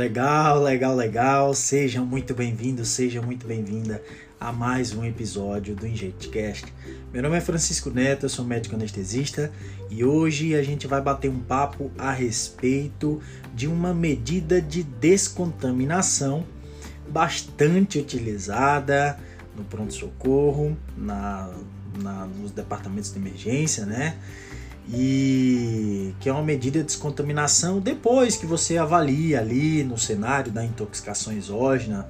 Legal, legal, legal. Sejam muito bem-vindos, seja muito bem-vinda a mais um episódio do InjectCast. Meu nome é Francisco Neto, eu sou médico anestesista e hoje a gente vai bater um papo a respeito de uma medida de descontaminação bastante utilizada no pronto-socorro, na, na, nos departamentos de emergência, né? E que é uma medida de descontaminação depois que você avalia ali no cenário da intoxicação exógena,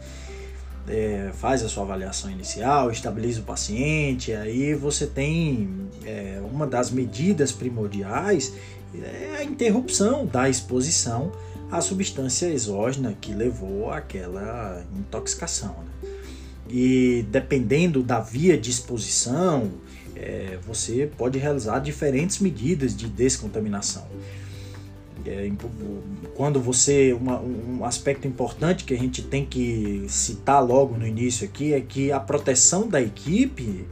é, faz a sua avaliação inicial, estabiliza o paciente, aí você tem é, uma das medidas primordiais é a interrupção da exposição à substância exógena que levou àquela intoxicação. Né? E dependendo da via de exposição, é, você pode realizar diferentes medidas de descontaminação. É, quando você uma, um aspecto importante que a gente tem que citar logo no início aqui é que a proteção da equipe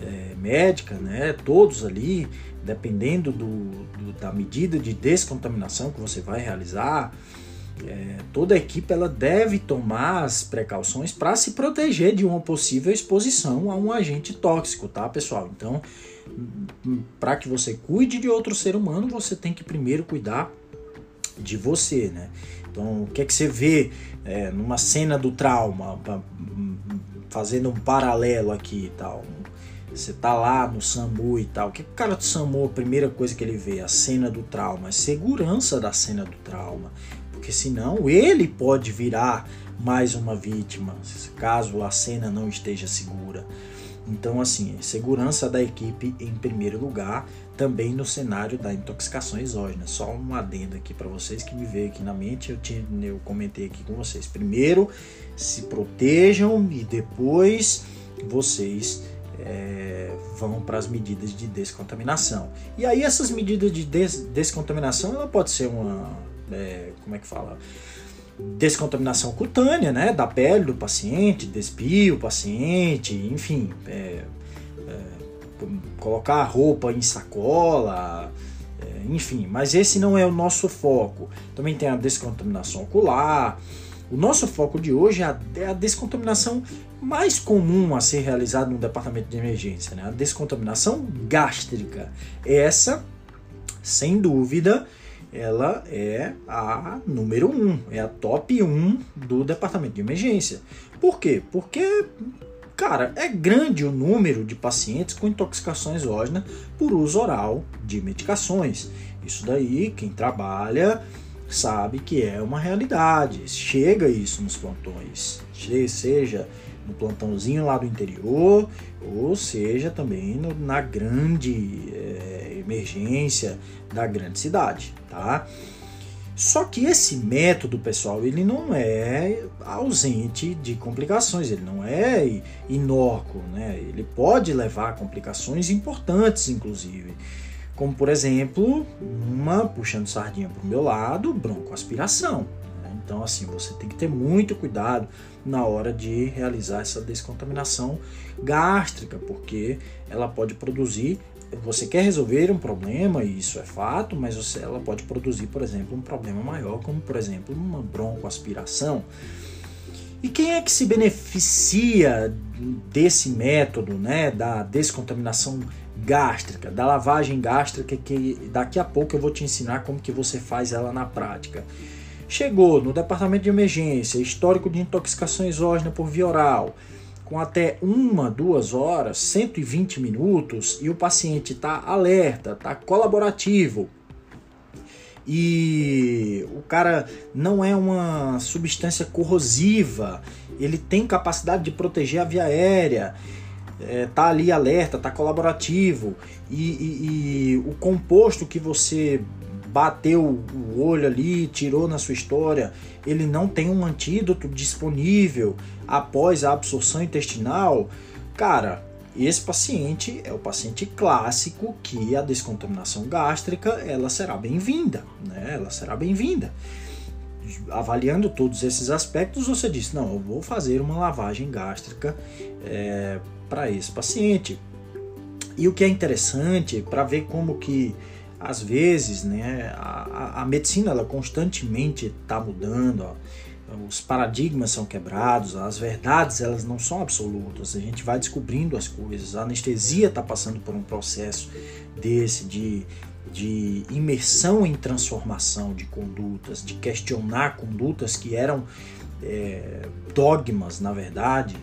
é, médica, né, todos ali, dependendo do, do, da medida de descontaminação que você vai realizar, é, toda equipe ela deve tomar as precauções para se proteger de uma possível exposição a um agente tóxico, tá, pessoal? Então, para que você cuide de outro ser humano, você tem que primeiro cuidar de você, né? Então, o que é que você vê é, numa cena do trauma, fazendo um paralelo aqui e tal? Você tá lá no SAMU e tal. O que o cara do SAMU, a primeira coisa que ele vê? A cena do trauma, a segurança da cena do trauma porque senão ele pode virar mais uma vítima, caso a cena não esteja segura. Então, assim, segurança da equipe em primeiro lugar, também no cenário da intoxicação exógena. Só um adendo aqui para vocês que me veio aqui na mente, eu, tinha, eu comentei aqui com vocês. Primeiro, se protejam e depois vocês é, vão para as medidas de descontaminação. E aí essas medidas de des descontaminação, ela pode ser uma é, como é que fala? Descontaminação cutânea, né? Da pele do paciente, despir o paciente, enfim, é, é, colocar a roupa em sacola, é, enfim, mas esse não é o nosso foco. Também tem a descontaminação ocular. O nosso foco de hoje é a, é descontaminação mais comum a ser realizada no departamento de emergência, né? a descontaminação gástrica. Essa, sem dúvida, ela é a número um, é a top 1 do departamento de emergência. Por quê? Porque, cara, é grande o número de pacientes com intoxicação exógena por uso oral de medicações. Isso daí, quem trabalha sabe que é uma realidade. Chega isso nos plantões, seja no plantãozinho lá do interior, ou seja também no, na grande é, emergência da grande cidade, tá? Só que esse método, pessoal, ele não é ausente de complicações, ele não é inócuo, né? Ele pode levar a complicações importantes, inclusive. Como, por exemplo, uma, puxando sardinha para o meu lado, broncoaspiração. Então, assim, você tem que ter muito cuidado na hora de realizar essa descontaminação gástrica, porque ela pode produzir. Você quer resolver um problema, e isso é fato, mas você, ela pode produzir, por exemplo, um problema maior, como por exemplo uma broncoaspiração. E quem é que se beneficia desse método, né, da descontaminação gástrica, da lavagem gástrica, que daqui a pouco eu vou te ensinar como que você faz ela na prática. Chegou no departamento de emergência, histórico de intoxicação exógena por via oral, com até uma, duas horas, 120 minutos, e o paciente está alerta, está colaborativo. E o cara não é uma substância corrosiva, ele tem capacidade de proteger a via aérea, é, tá ali alerta, tá colaborativo e, e, e, o composto que você bateu o olho ali, tirou na sua história, ele não tem um antídoto disponível após a absorção intestinal, cara, esse paciente é o paciente clássico que a descontaminação gástrica ela será bem-vinda, né? Ela será bem-vinda. Avaliando todos esses aspectos, você diz: não, eu vou fazer uma lavagem gástrica é, para esse paciente. E o que é interessante para ver como que às vezes, né, a, a medicina ela constantemente está mudando, ó, os paradigmas são quebrados, as verdades elas não são absolutas, a gente vai descobrindo as coisas. A anestesia está passando por um processo desse de, de imersão em transformação de condutas, de questionar condutas que eram é, dogmas, na verdade,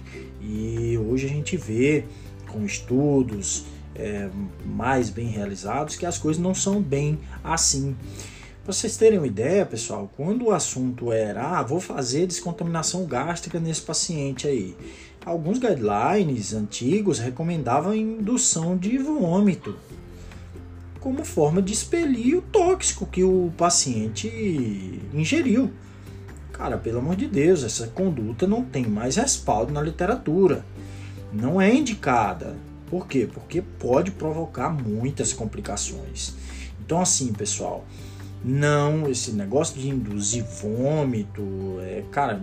e hoje a gente vê com estudos é, mais bem realizados que as coisas não são bem assim. Para vocês terem uma ideia, pessoal, quando o assunto era, ah, vou fazer descontaminação gástrica nesse paciente aí, alguns guidelines antigos recomendavam a indução de vômito como forma de expelir o tóxico que o paciente ingeriu. Cara, pelo amor de Deus, essa conduta não tem mais respaldo na literatura. Não é indicada. Por quê? Porque pode provocar muitas complicações. Então, assim, pessoal, não, esse negócio de induzir vômito, é, cara,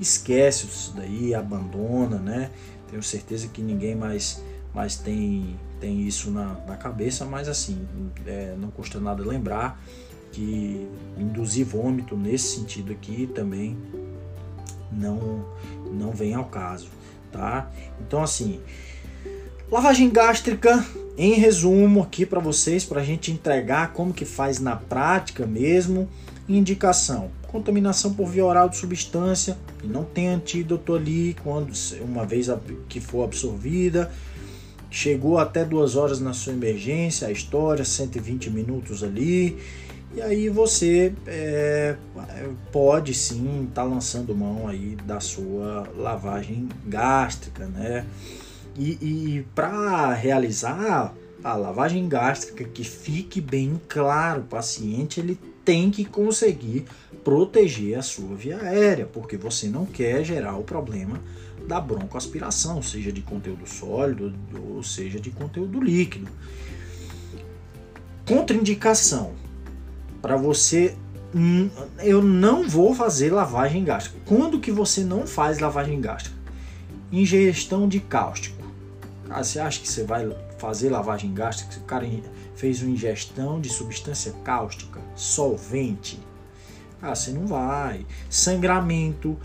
esquece isso daí, abandona, né? Tenho certeza que ninguém mais, mais tem, tem isso na, na cabeça, mas assim, é, não custa nada lembrar que induzir vômito nesse sentido aqui também não, não vem ao caso, tá? Então assim, lavagem gástrica em resumo aqui para vocês, para a gente entregar como que faz na prática mesmo. Indicação: contaminação por via oral de substância que não tem antídoto ali, quando uma vez que for absorvida, chegou até duas horas na sua emergência, a história 120 minutos ali. E aí você é, pode sim estar tá lançando mão aí da sua lavagem gástrica, né? E, e para realizar a lavagem gástrica, que fique bem claro, o paciente ele tem que conseguir proteger a sua via aérea, porque você não quer gerar o problema da broncoaspiração, seja de conteúdo sólido ou seja de conteúdo líquido. Contraindicação para você hum, eu não vou fazer lavagem gástrica. Quando que você não faz lavagem gástrica? Ingestão de cáustico. Ah, você acha que você vai fazer lavagem gástrica se o cara fez uma ingestão de substância cáustica, solvente? Ah, você não vai. Sangramento,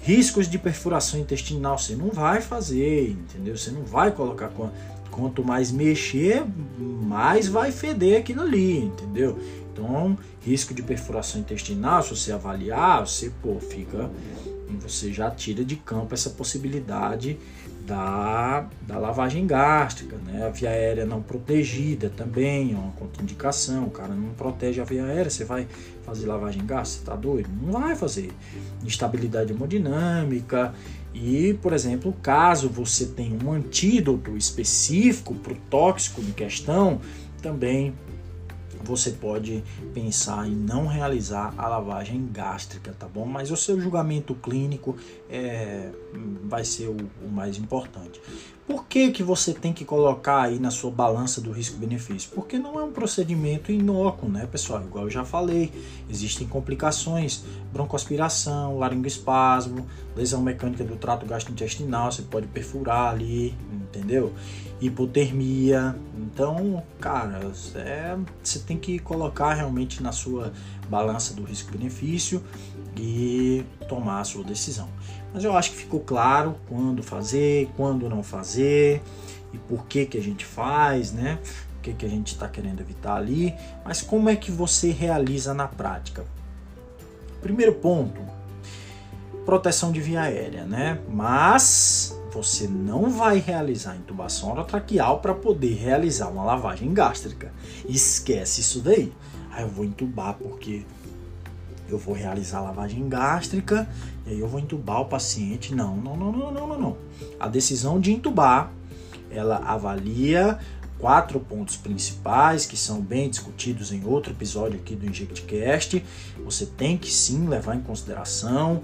riscos de perfuração intestinal, você não vai fazer, entendeu? Você não vai colocar. Quanto mais mexer, mais vai feder aquilo ali, entendeu? Então, risco de perfuração intestinal, se você avaliar, você pô, fica. Você já tira de campo essa possibilidade da, da lavagem gástrica, né? A via aérea não protegida também é uma contraindicação. O cara não protege a via aérea, você vai fazer lavagem gástrica, você tá doido? Não vai fazer. Instabilidade hemodinâmica e, por exemplo, caso você tenha um antídoto específico para o tóxico em questão, também você pode pensar em não realizar a lavagem gástrica, tá bom? Mas o seu julgamento clínico é, vai ser o, o mais importante. Por que, que você tem que colocar aí na sua balança do risco-benefício? Porque não é um procedimento inócuo, né, pessoal? Igual eu já falei, existem complicações, broncoaspiração, laringoespasmo, lesão mecânica do trato gastrointestinal, você pode perfurar ali, entendeu? Hipotermia. Então, cara, é, você tem que colocar realmente na sua balança do risco-benefício e tomar a sua decisão. Mas eu acho que ficou claro quando fazer, quando não fazer e por que, que a gente faz, né? O que, que a gente está querendo evitar ali. Mas como é que você realiza na prática? Primeiro ponto, proteção de via aérea, né? Mas você não vai realizar intubação orotraqueal para poder realizar uma lavagem gástrica. Esquece isso daí. Aí eu vou entubar porque eu vou realizar lavagem gástrica e aí eu vou entubar o paciente. Não, não, não, não, não, não, não. A decisão de entubar, ela avalia quatro pontos principais que são bem discutidos em outro episódio aqui do InjectCast. Você tem que sim levar em consideração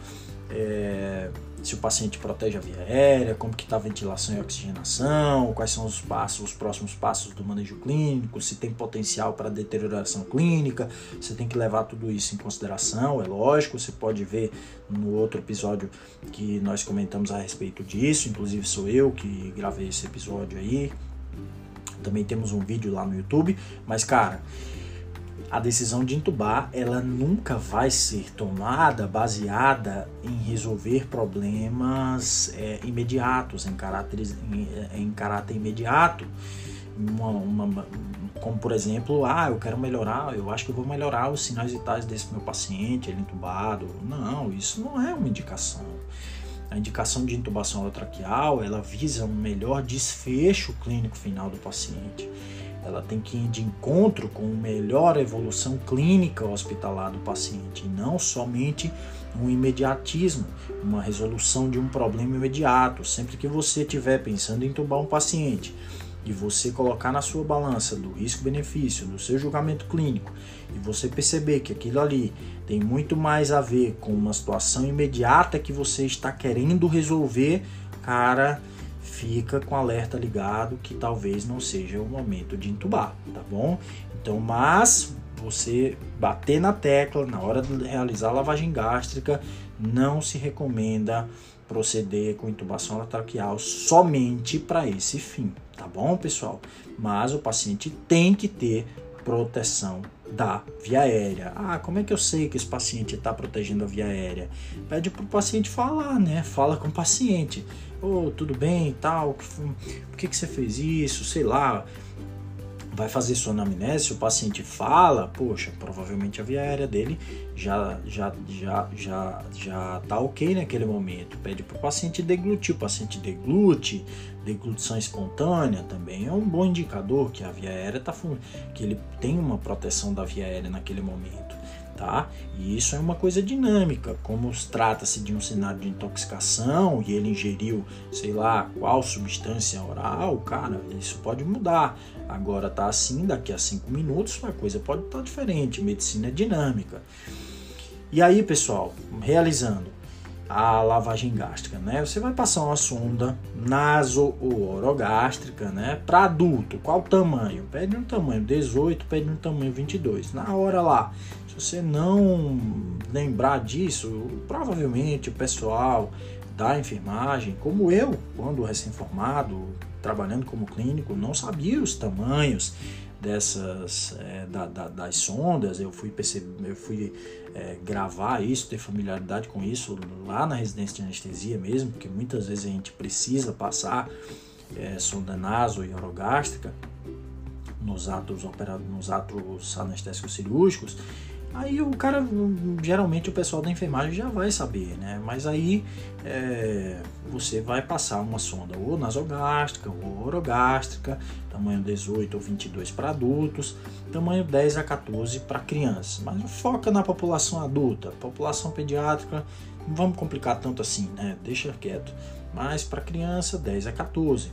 é, se o paciente protege a via aérea, como que está a ventilação e oxigenação, quais são os passos, os próximos passos do manejo clínico, se tem potencial para deterioração clínica, você tem que levar tudo isso em consideração, é lógico, você pode ver no outro episódio que nós comentamos a respeito disso, inclusive sou eu que gravei esse episódio aí, Também temos um vídeo lá no YouTube, mas cara, a decisão de intubar ela nunca vai ser tomada baseada em resolver problemas é, imediatos, em caráter, em, em caráter imediato. Uma, uma, como por exemplo, ah, eu quero melhorar, eu acho que eu vou melhorar os sinais vitais desse meu paciente, ele entubado. Não, isso não é uma indicação. A indicação de intubação orotraqueal, ela visa um melhor desfecho clínico final do paciente. Ela tem que ir de encontro com uma melhor evolução clínica hospitalar do paciente, e não somente um imediatismo, uma resolução de um problema imediato. Sempre que você estiver pensando em intubar um paciente, e você colocar na sua balança do risco-benefício, do seu julgamento clínico, e você perceber que aquilo ali tem muito mais a ver com uma situação imediata que você está querendo resolver, cara, fica com alerta ligado que talvez não seja o momento de entubar, tá bom? Então, mas você bater na tecla na hora de realizar a lavagem gástrica, não se recomenda proceder com intubação traqueal somente para esse fim, tá bom, pessoal? Mas o paciente tem que ter proteção da via aérea. Ah, como é que eu sei que esse paciente está protegendo a via aérea? Pede para o paciente falar, né? Fala com o paciente. Ô, oh, tudo bem e tal, por que, que você fez isso? Sei lá, vai fazer sua anamnese, o paciente fala, poxa, provavelmente a via aérea dele já já já já já tá ok naquele momento. Pede para o paciente deglutir, o paciente deglute, deglutição espontânea também é um bom indicador que a via aérea tá que ele tem uma proteção da via aérea naquele momento tá? E isso é uma coisa dinâmica, como trata-se de um cenário de intoxicação e ele ingeriu, sei lá, qual substância oral, cara, isso pode mudar. Agora tá assim, daqui a cinco minutos a coisa pode estar tá diferente, medicina é dinâmica. E aí, pessoal, realizando a lavagem gástrica, né? Você vai passar uma sonda naso ou orogástrica, né? Para adulto, qual tamanho? Pede um tamanho 18, pede um tamanho 22. Na hora lá, se você não lembrar disso, provavelmente o pessoal da enfermagem, como eu, quando recém-formado, trabalhando como clínico, não sabia os tamanhos dessas é, da, da, das sondas. Eu fui perceber, eu fui é, gravar isso, ter familiaridade com isso lá na residência de anestesia mesmo, porque muitas vezes a gente precisa passar é, sonda naso e orogástrica nos atos operados, nos atos anestésicos cirúrgicos Aí o cara, geralmente o pessoal da enfermagem já vai saber, né? Mas aí é, você vai passar uma sonda ou nasogástrica ou orogástrica, tamanho 18 ou 22 para adultos, tamanho 10 a 14 para crianças. Mas foca na população adulta, população pediátrica, não vamos complicar tanto assim, né? Deixa quieto. Mas para criança, 10 a 14.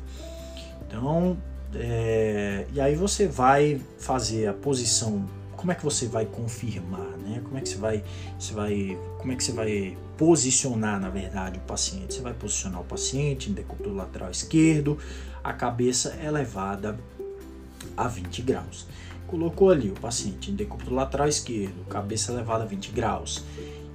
Então, é, e aí você vai fazer a posição como é que você vai confirmar, né? Como é que você vai, você vai, como é que você vai posicionar, na verdade, o paciente? Você vai posicionar o paciente em decúbito lateral esquerdo, a cabeça elevada a 20 graus. Colocou ali o paciente em decúbito lateral esquerdo, cabeça elevada a 20 graus.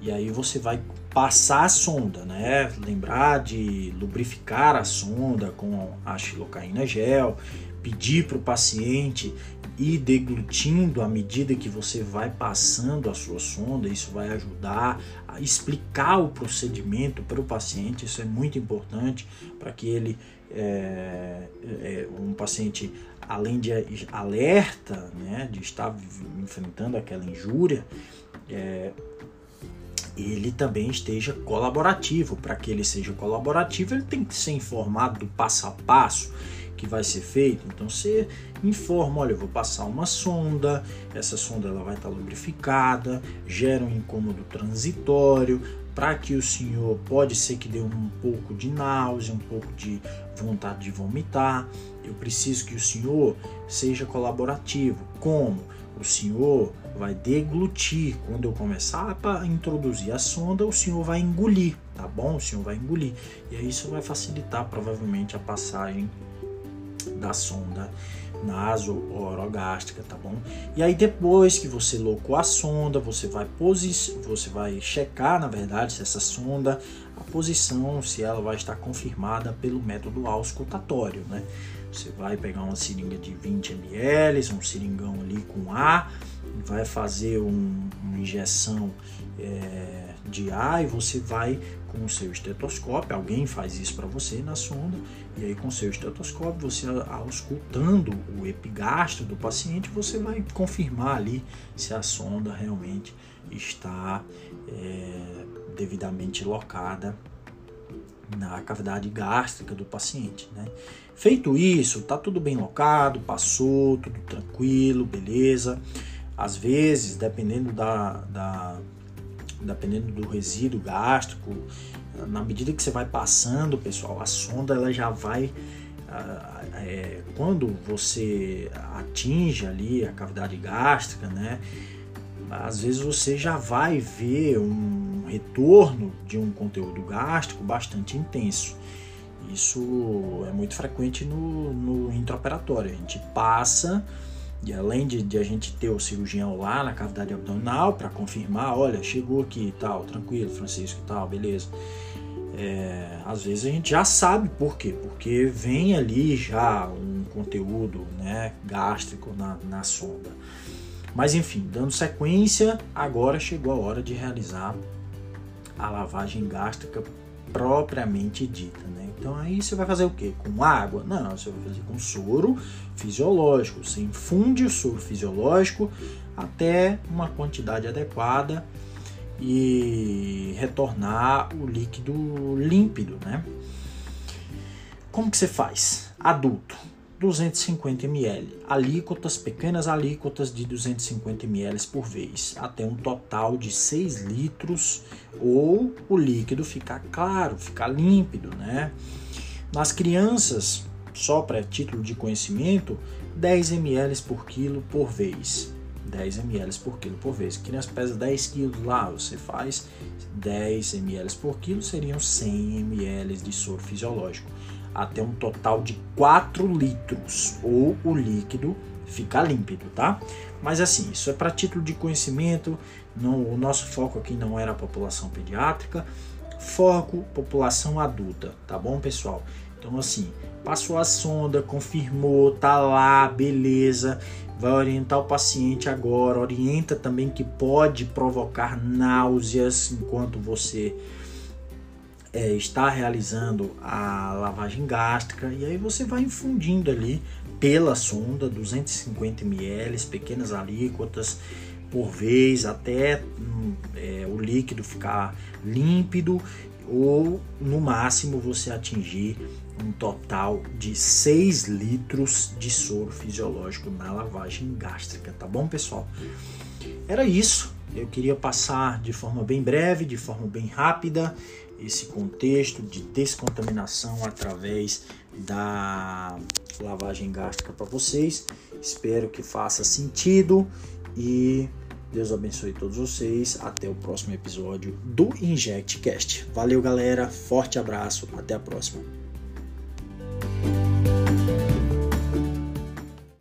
E aí você vai passar a sonda, né? Lembrar de lubrificar a sonda com a xilocaína gel, pedir para o paciente ir deglutindo à medida que você vai passando a sua sonda, isso vai ajudar a explicar o procedimento para o paciente, isso é muito importante para que ele, é, é, um paciente, além de alerta, né, de estar enfrentando aquela injúria, é, ele também esteja colaborativo. Para que ele seja colaborativo, ele tem que ser informado do passo a passo que vai ser feito. Então você informa, olha, eu vou passar uma sonda, essa sonda ela vai estar lubrificada, gera um incômodo transitório, para que o senhor pode ser que dê um pouco de náusea, um pouco de vontade de vomitar. Eu preciso que o senhor seja colaborativo. Como? O senhor vai deglutir. Quando eu começar a introduzir a sonda, o senhor vai engolir, tá bom? O senhor vai engolir. E aí isso vai facilitar provavelmente a passagem da sonda naso-orogástrica, tá bom? E aí depois que você locou a sonda, você vai você vai checar, na verdade, se essa sonda, a posição, se ela vai estar confirmada pelo método auscultatório, né? Você vai pegar uma seringa de 20 ml, um seringão ali com ar, vai fazer um, uma injeção é, de ar e você vai com o seu estetoscópio, alguém faz isso para você na sonda, e aí com o seu estetoscópio, você auscultando o epigastro do paciente, você vai confirmar ali se a sonda realmente está é, devidamente locada na cavidade gástrica do paciente. Né? Feito isso, tá tudo bem locado, passou, tudo tranquilo, beleza. Às vezes, dependendo da, da dependendo do resíduo gástrico, na medida que você vai passando, pessoal, a sonda ela já vai é, quando você atinge ali a cavidade gástrica, né? Às vezes você já vai ver um retorno de um conteúdo gástrico bastante intenso. Isso é muito frequente no, no intraoperatório. A gente passa e além de, de, a gente ter o cirurgião lá na cavidade abdominal para confirmar, olha, chegou aqui e tal, tranquilo, Francisco e tal, beleza. É, às vezes a gente já sabe por quê, porque vem ali já um conteúdo né, gástrico na, na sonda. Mas enfim, dando sequência, agora chegou a hora de realizar a lavagem gástrica propriamente dita. Né? Então aí você vai fazer o que? Com água? Não, você vai fazer com soro fisiológico. Você infunde o soro fisiológico até uma quantidade adequada e retornar o líquido límpido, né? Como que você faz? Adulto, 250 ml, alíquotas, pequenas alíquotas de 250 ml por vez, até um total de 6 litros, ou o líquido ficar claro, ficar límpido, né? Nas crianças, só para título de conhecimento, 10 ml por quilo por vez. 10 ml por quilo por vez. Criança pesa 10 quilos lá, você faz 10 ml por quilo, seriam 100 ml de soro fisiológico até um total de 4 litros, ou o líquido ficar límpido, tá? Mas assim, isso é para título de conhecimento, não, o nosso foco aqui não era a população pediátrica, foco população adulta, tá bom, pessoal? Então assim, passou a sonda, confirmou, tá lá, beleza. Vai orientar o paciente agora, orienta também que pode provocar náuseas enquanto você é, está realizando a lavagem gástrica e aí você vai infundindo ali pela sonda 250 ml, pequenas alíquotas por vez até hum, é, o líquido ficar límpido ou no máximo você atingir um total de 6 litros de soro fisiológico na lavagem gástrica, tá bom, pessoal? Era isso. Eu queria passar de forma bem breve, de forma bem rápida, esse contexto de descontaminação através da lavagem gástrica para vocês. Espero que faça sentido e Deus abençoe todos vocês. Até o próximo episódio do InjectCast. Valeu, galera. Forte abraço. Até a próxima.